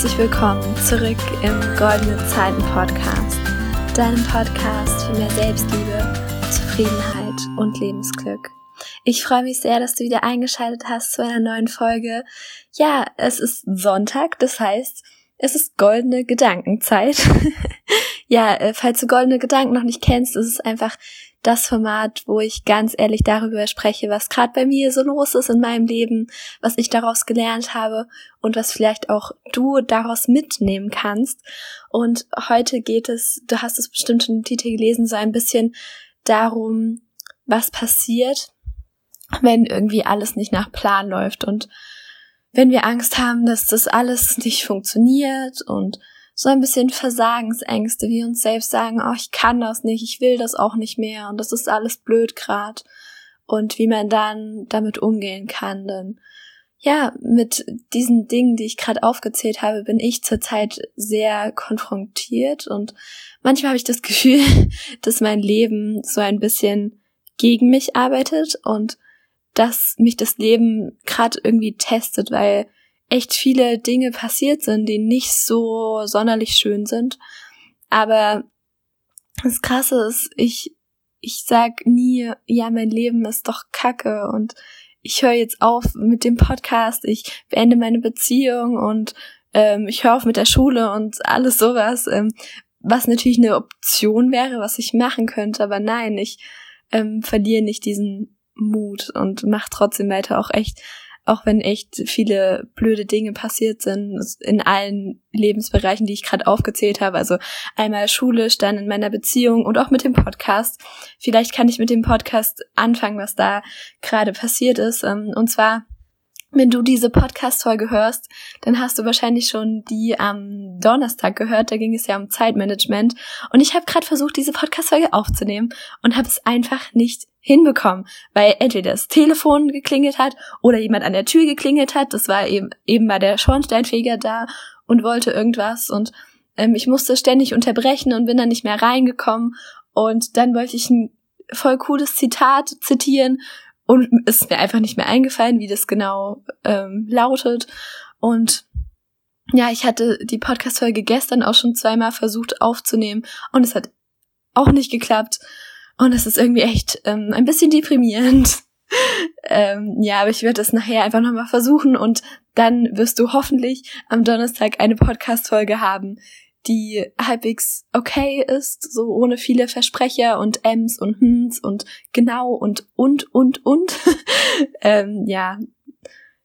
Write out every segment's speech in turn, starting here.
Herzlich willkommen zurück im Goldene Zeiten Podcast, deinem Podcast für mehr Selbstliebe, Zufriedenheit und Lebensglück. Ich freue mich sehr, dass du wieder eingeschaltet hast zu einer neuen Folge. Ja, es ist Sonntag, das heißt, es ist goldene Gedankenzeit. ja, äh, falls du goldene Gedanken noch nicht kennst, ist es einfach das Format, wo ich ganz ehrlich darüber spreche, was gerade bei mir so los ist in meinem Leben, was ich daraus gelernt habe und was vielleicht auch du daraus mitnehmen kannst. Und heute geht es, du hast es bestimmt schon im Titel gelesen, so ein bisschen darum, was passiert, wenn irgendwie alles nicht nach Plan läuft und wenn wir Angst haben, dass das alles nicht funktioniert und so ein bisschen Versagensängste, wie uns selbst sagen, oh, ich kann das nicht, ich will das auch nicht mehr und das ist alles blöd grad. Und wie man dann damit umgehen kann, denn ja, mit diesen Dingen, die ich gerade aufgezählt habe, bin ich zurzeit sehr konfrontiert und manchmal habe ich das Gefühl, dass mein Leben so ein bisschen gegen mich arbeitet und dass mich das Leben gerade irgendwie testet, weil echt viele Dinge passiert sind, die nicht so sonderlich schön sind. Aber das Krasse ist, ich, ich sag nie, ja, mein Leben ist doch kacke und ich höre jetzt auf mit dem Podcast, ich beende meine Beziehung und ähm, ich höre auf mit der Schule und alles sowas, ähm, was natürlich eine Option wäre, was ich machen könnte, aber nein, ich ähm, verliere nicht diesen Mut und mache trotzdem weiter auch echt auch wenn echt viele blöde Dinge passiert sind in allen Lebensbereichen, die ich gerade aufgezählt habe. Also einmal Schule, dann in meiner Beziehung und auch mit dem Podcast. Vielleicht kann ich mit dem Podcast anfangen, was da gerade passiert ist. Ähm, und zwar wenn du diese Podcast-Folge hörst, dann hast du wahrscheinlich schon die am Donnerstag gehört. Da ging es ja um Zeitmanagement. Und ich habe gerade versucht, diese Podcast-Folge aufzunehmen und habe es einfach nicht hinbekommen, weil entweder das Telefon geklingelt hat oder jemand an der Tür geklingelt hat. Das war eben eben war der Schornsteinfeger da und wollte irgendwas und ähm, ich musste ständig unterbrechen und bin dann nicht mehr reingekommen. Und dann wollte ich ein voll cooles Zitat zitieren und es ist mir einfach nicht mehr eingefallen, wie das genau ähm, lautet. Und ja, ich hatte die Podcast-Folge gestern auch schon zweimal versucht aufzunehmen und es hat auch nicht geklappt. Und es ist irgendwie echt ähm, ein bisschen deprimierend. ähm, ja, aber ich werde das nachher einfach nochmal versuchen und dann wirst du hoffentlich am Donnerstag eine Podcast-Folge haben, die halbwegs okay ist, so ohne viele Versprecher und Ms und Hms und genau und und und und. ähm, ja,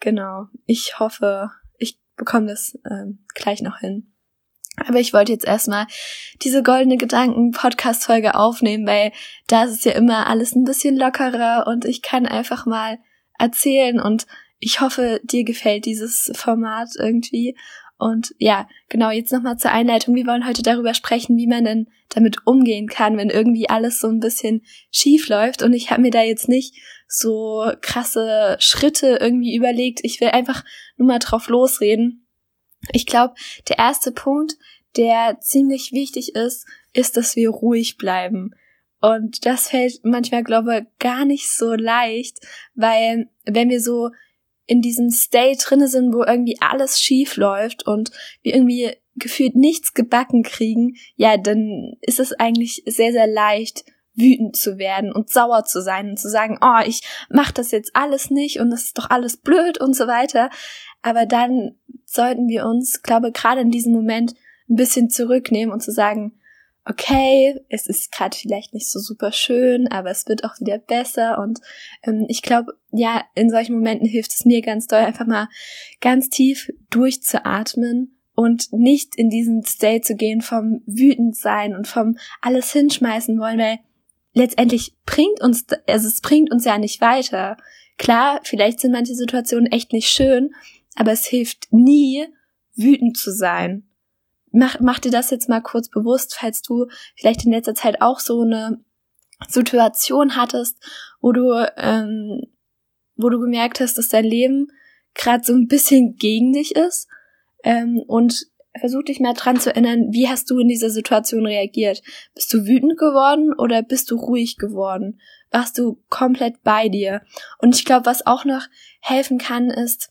genau. Ich hoffe, ich bekomme das ähm, gleich noch hin. Aber ich wollte jetzt erstmal diese goldene Gedanken-Podcast-Folge aufnehmen, weil da ist es ja immer alles ein bisschen lockerer und ich kann einfach mal erzählen und ich hoffe, dir gefällt dieses Format irgendwie. Und ja, genau, jetzt nochmal zur Einleitung. Wir wollen heute darüber sprechen, wie man denn damit umgehen kann, wenn irgendwie alles so ein bisschen schief läuft. Und ich habe mir da jetzt nicht so krasse Schritte irgendwie überlegt. Ich will einfach nur mal drauf losreden ich glaube, der erste Punkt, der ziemlich wichtig ist, ist, dass wir ruhig bleiben. Und das fällt manchmal, glaube ich, gar nicht so leicht, weil wenn wir so in diesem State drinne sind, wo irgendwie alles schief läuft und wir irgendwie gefühlt nichts gebacken kriegen, ja, dann ist es eigentlich sehr, sehr leicht, wütend zu werden und sauer zu sein und zu sagen, oh, ich mach das jetzt alles nicht und das ist doch alles blöd und so weiter. Aber dann sollten wir uns, glaube gerade in diesem Moment ein bisschen zurücknehmen und zu sagen, okay, es ist gerade vielleicht nicht so super schön, aber es wird auch wieder besser. Und ähm, ich glaube, ja, in solchen Momenten hilft es mir ganz doll, einfach mal ganz tief durchzuatmen und nicht in diesen State zu gehen vom wütend sein und vom alles hinschmeißen wollen, weil letztendlich bringt uns, also es bringt uns ja nicht weiter. Klar, vielleicht sind manche Situationen echt nicht schön, aber es hilft nie, wütend zu sein. Mach, mach dir das jetzt mal kurz bewusst, falls du vielleicht in letzter Zeit auch so eine Situation hattest, wo du, ähm, wo du gemerkt hast, dass dein Leben gerade so ein bisschen gegen dich ist ähm, und versuch dich mal dran zu erinnern, wie hast du in dieser Situation reagiert? Bist du wütend geworden oder bist du ruhig geworden? Warst du komplett bei dir? Und ich glaube, was auch noch helfen kann, ist,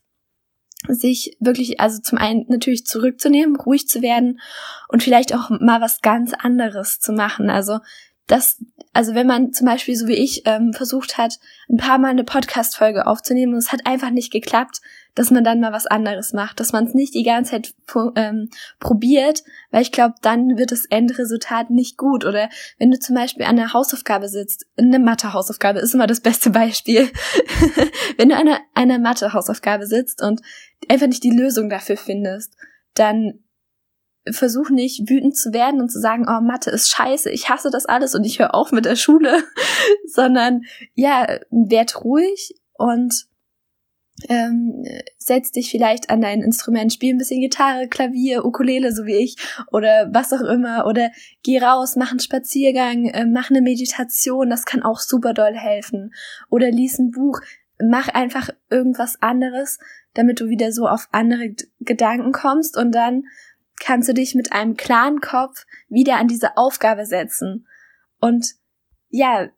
sich wirklich, also zum einen natürlich zurückzunehmen, ruhig zu werden und vielleicht auch mal was ganz anderes zu machen. Also das, also wenn man zum Beispiel so wie ich ähm, versucht hat, ein paar Mal eine Podcast-Folge aufzunehmen und es hat einfach nicht geklappt, dass man dann mal was anderes macht, dass man es nicht die ganze Zeit ähm, probiert, weil ich glaube, dann wird das Endresultat nicht gut. Oder wenn du zum Beispiel an einer Hausaufgabe sitzt, eine Mathe-Hausaufgabe ist immer das beste Beispiel. wenn du an einer, einer Mathe-Hausaufgabe sitzt und einfach nicht die Lösung dafür findest, dann versuch nicht wütend zu werden und zu sagen, oh, Mathe ist scheiße, ich hasse das alles und ich höre auf mit der Schule, sondern ja, werd ruhig und ähm, setz dich vielleicht an dein Instrument, spiel ein bisschen Gitarre, Klavier, Ukulele, so wie ich, oder was auch immer, oder geh raus, mach einen Spaziergang, äh, mach eine Meditation, das kann auch super doll helfen, oder lies ein Buch, mach einfach irgendwas anderes, damit du wieder so auf andere Gedanken kommst und dann kannst du dich mit einem klaren Kopf wieder an diese Aufgabe setzen. Und ja,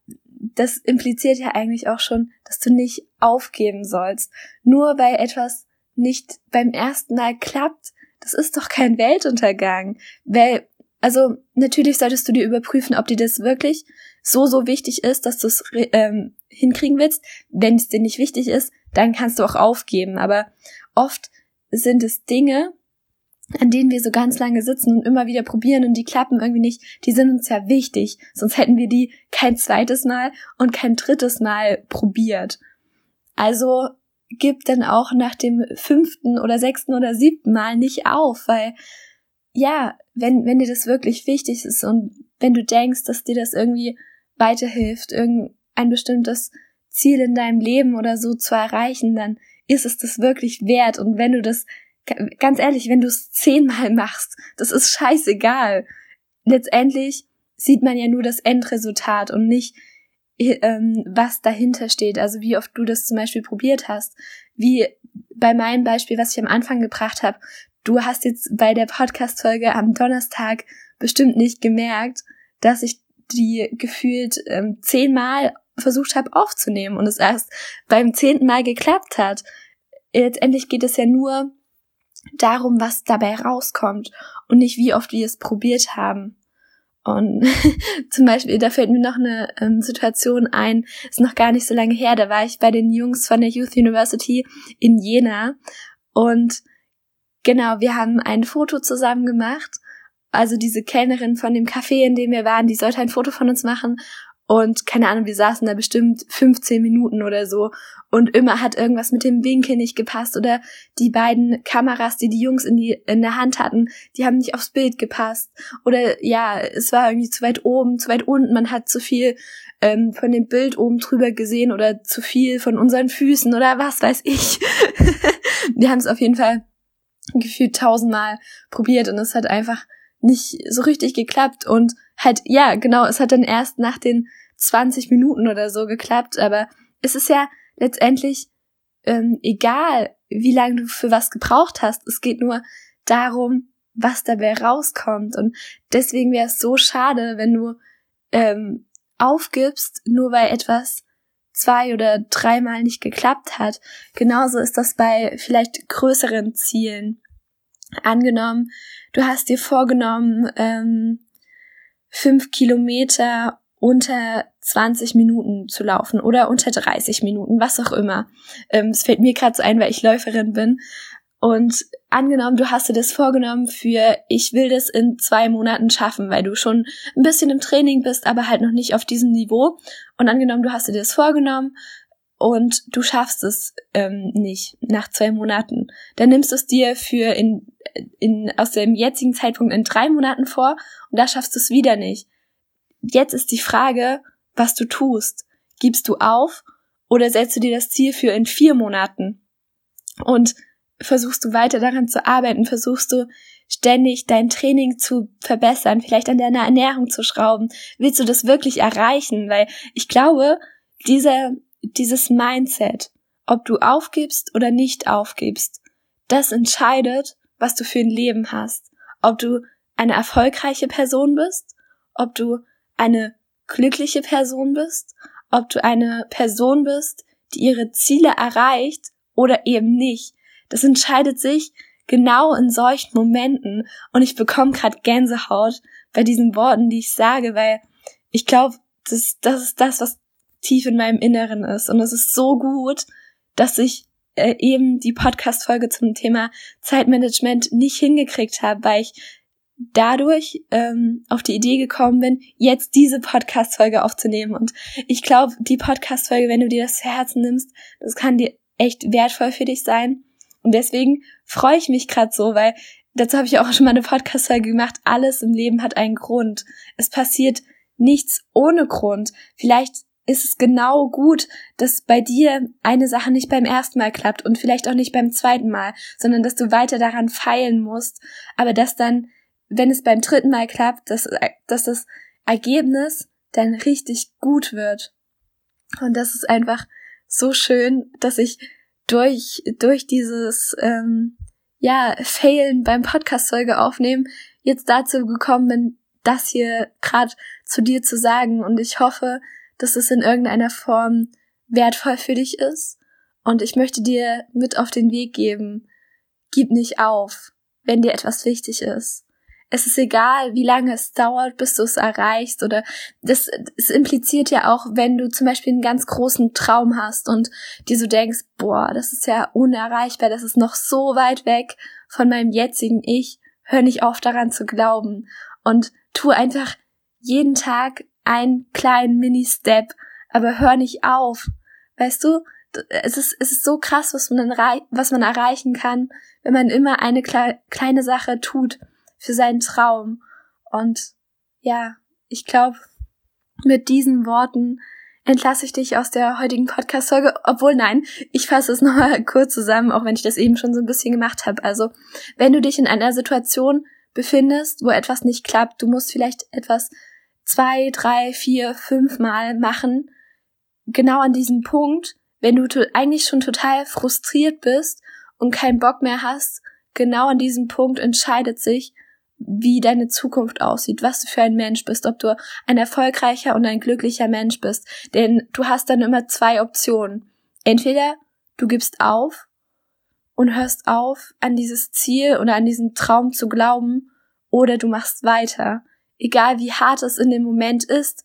das impliziert ja eigentlich auch schon, dass du nicht aufgeben sollst. Nur weil etwas nicht beim ersten Mal klappt, das ist doch kein Weltuntergang. Weil, also natürlich solltest du dir überprüfen, ob dir das wirklich so, so wichtig ist, dass du es ähm, hinkriegen willst. Wenn es dir nicht wichtig ist, dann kannst du auch aufgeben. Aber oft sind es Dinge, an denen wir so ganz lange sitzen und immer wieder probieren und die klappen irgendwie nicht, die sind uns ja wichtig. Sonst hätten wir die kein zweites Mal und kein drittes Mal probiert. Also gib dann auch nach dem fünften oder sechsten oder siebten Mal nicht auf, weil ja, wenn, wenn dir das wirklich wichtig ist und wenn du denkst, dass dir das irgendwie weiterhilft, irgendein bestimmtes Ziel in deinem Leben oder so zu erreichen, dann ist es das wirklich wert. Und wenn du das ganz ehrlich, wenn du es zehnmal machst, das ist scheißegal. Letztendlich sieht man ja nur das Endresultat und nicht, ähm, was dahinter steht. Also wie oft du das zum Beispiel probiert hast. Wie bei meinem Beispiel, was ich am Anfang gebracht habe. Du hast jetzt bei der Podcast-Folge am Donnerstag bestimmt nicht gemerkt, dass ich die gefühlt ähm, zehnmal versucht habe aufzunehmen und es erst beim zehnten Mal geklappt hat. Letztendlich geht es ja nur darum, was dabei rauskommt und nicht wie oft wir es probiert haben. Und zum Beispiel, da fällt mir noch eine ähm, Situation ein, ist noch gar nicht so lange her, da war ich bei den Jungs von der Youth University in Jena und genau, wir haben ein Foto zusammen gemacht. Also diese Kellnerin von dem Café, in dem wir waren, die sollte ein Foto von uns machen und keine Ahnung, wir saßen da bestimmt 15 Minuten oder so. Und immer hat irgendwas mit dem Winkel nicht gepasst. Oder die beiden Kameras, die die Jungs in, die, in der Hand hatten, die haben nicht aufs Bild gepasst. Oder ja, es war irgendwie zu weit oben, zu weit unten. Man hat zu viel ähm, von dem Bild oben drüber gesehen oder zu viel von unseren Füßen oder was weiß ich. wir haben es auf jeden Fall gefühlt tausendmal probiert und es hat einfach nicht so richtig geklappt und halt, ja, genau, es hat dann erst nach den 20 Minuten oder so geklappt, aber es ist ja letztendlich ähm, egal, wie lange du für was gebraucht hast. Es geht nur darum, was dabei rauskommt. Und deswegen wäre es so schade, wenn du ähm, aufgibst, nur weil etwas zwei oder dreimal nicht geklappt hat. Genauso ist das bei vielleicht größeren Zielen. Angenommen, du hast dir vorgenommen, ähm, fünf Kilometer unter 20 Minuten zu laufen oder unter 30 Minuten, was auch immer. Ähm, es fällt mir gerade so ein, weil ich Läuferin bin. Und angenommen, du hast dir das vorgenommen für, ich will das in zwei Monaten schaffen, weil du schon ein bisschen im Training bist, aber halt noch nicht auf diesem Niveau. Und angenommen, du hast dir das vorgenommen und du schaffst es ähm, nicht nach zwei Monaten, dann nimmst du es dir für in, in, aus dem jetzigen Zeitpunkt in drei Monaten vor und da schaffst du es wieder nicht Jetzt ist die Frage, was du tust. Gibst du auf oder setzt du dir das Ziel für in vier Monaten? Und versuchst du weiter daran zu arbeiten, versuchst du ständig dein Training zu verbessern, vielleicht an deiner Ernährung zu schrauben. Willst du das wirklich erreichen? Weil ich glaube, dieser, dieses Mindset, ob du aufgibst oder nicht aufgibst, das entscheidet, was du für ein Leben hast. Ob du eine erfolgreiche Person bist, ob du eine glückliche Person bist, ob du eine Person bist, die ihre Ziele erreicht oder eben nicht. das entscheidet sich genau in solchen Momenten. Und ich bekomme gerade Gänsehaut bei diesen Worten, die ich sage, weil ich glaube, das, das ist das, was tief in meinem Inneren ist. Und es ist so gut, dass ich äh, eben die Podcast-Folge zum Thema Zeitmanagement nicht hingekriegt habe, weil ich dadurch ähm, auf die Idee gekommen bin, jetzt diese Podcast-Folge aufzunehmen. Und ich glaube, die Podcast-Folge, wenn du dir das zu Herzen nimmst, das kann dir echt wertvoll für dich sein. Und deswegen freue ich mich gerade so, weil dazu habe ich auch schon mal eine Podcast-Folge gemacht. Alles im Leben hat einen Grund. Es passiert nichts ohne Grund. Vielleicht ist es genau gut, dass bei dir eine Sache nicht beim ersten Mal klappt und vielleicht auch nicht beim zweiten Mal, sondern dass du weiter daran feilen musst, aber dass dann, wenn es beim dritten Mal klappt, dass, dass das Ergebnis dann richtig gut wird. Und das ist einfach so schön, dass ich durch, durch dieses, ähm, ja, Failen beim Podcast-Folge aufnehmen jetzt dazu gekommen bin, das hier gerade zu dir zu sagen. Und ich hoffe, dass es in irgendeiner Form wertvoll für dich ist. Und ich möchte dir mit auf den Weg geben, gib nicht auf, wenn dir etwas wichtig ist. Es ist egal, wie lange es dauert, bis du es erreichst oder das, das impliziert ja auch, wenn du zum Beispiel einen ganz großen Traum hast und dir so denkst, boah, das ist ja unerreichbar, das ist noch so weit weg von meinem jetzigen Ich, hör nicht auf daran zu glauben und tu einfach jeden Tag einen kleinen Mini-Step, aber hör nicht auf. Weißt du, es ist, es ist so krass, was man, was man erreichen kann, wenn man immer eine kle kleine Sache tut für seinen Traum. Und ja, ich glaube, mit diesen Worten entlasse ich dich aus der heutigen Podcast-Folge. Obwohl, nein, ich fasse es nochmal kurz zusammen, auch wenn ich das eben schon so ein bisschen gemacht habe. Also, wenn du dich in einer Situation befindest, wo etwas nicht klappt, du musst vielleicht etwas zwei, drei, vier, fünf Mal machen, genau an diesem Punkt, wenn du eigentlich schon total frustriert bist und keinen Bock mehr hast, genau an diesem Punkt entscheidet sich, wie deine Zukunft aussieht, was du für ein Mensch bist, ob du ein erfolgreicher und ein glücklicher Mensch bist. Denn du hast dann immer zwei Optionen. Entweder du gibst auf und hörst auf, an dieses Ziel oder an diesen Traum zu glauben, oder du machst weiter. Egal wie hart es in dem Moment ist,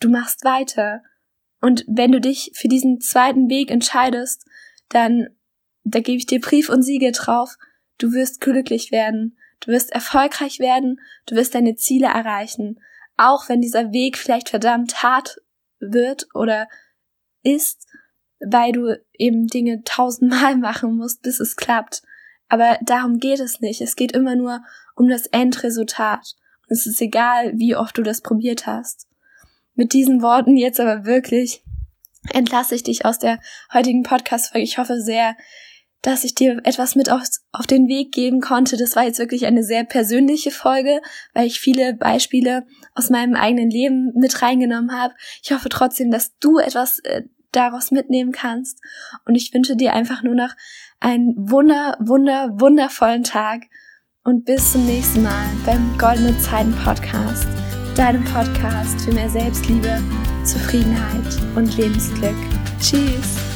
du machst weiter. Und wenn du dich für diesen zweiten Weg entscheidest, dann, da gebe ich dir Brief und Siegel drauf, du wirst glücklich werden Du wirst erfolgreich werden, du wirst deine Ziele erreichen, auch wenn dieser Weg vielleicht verdammt hart wird oder ist, weil du eben Dinge tausendmal machen musst, bis es klappt. Aber darum geht es nicht. Es geht immer nur um das Endresultat. Und es ist egal, wie oft du das probiert hast. Mit diesen Worten jetzt aber wirklich entlasse ich dich aus der heutigen Podcast-Folge. Ich hoffe sehr, dass ich dir etwas mit auf, auf den Weg geben konnte. Das war jetzt wirklich eine sehr persönliche Folge, weil ich viele Beispiele aus meinem eigenen Leben mit reingenommen habe. Ich hoffe trotzdem, dass du etwas äh, daraus mitnehmen kannst. Und ich wünsche dir einfach nur noch einen wunder, wunder, wundervollen Tag. Und bis zum nächsten Mal beim Goldene Zeiten Podcast, deinem Podcast für mehr Selbstliebe, Zufriedenheit und Lebensglück. Tschüss!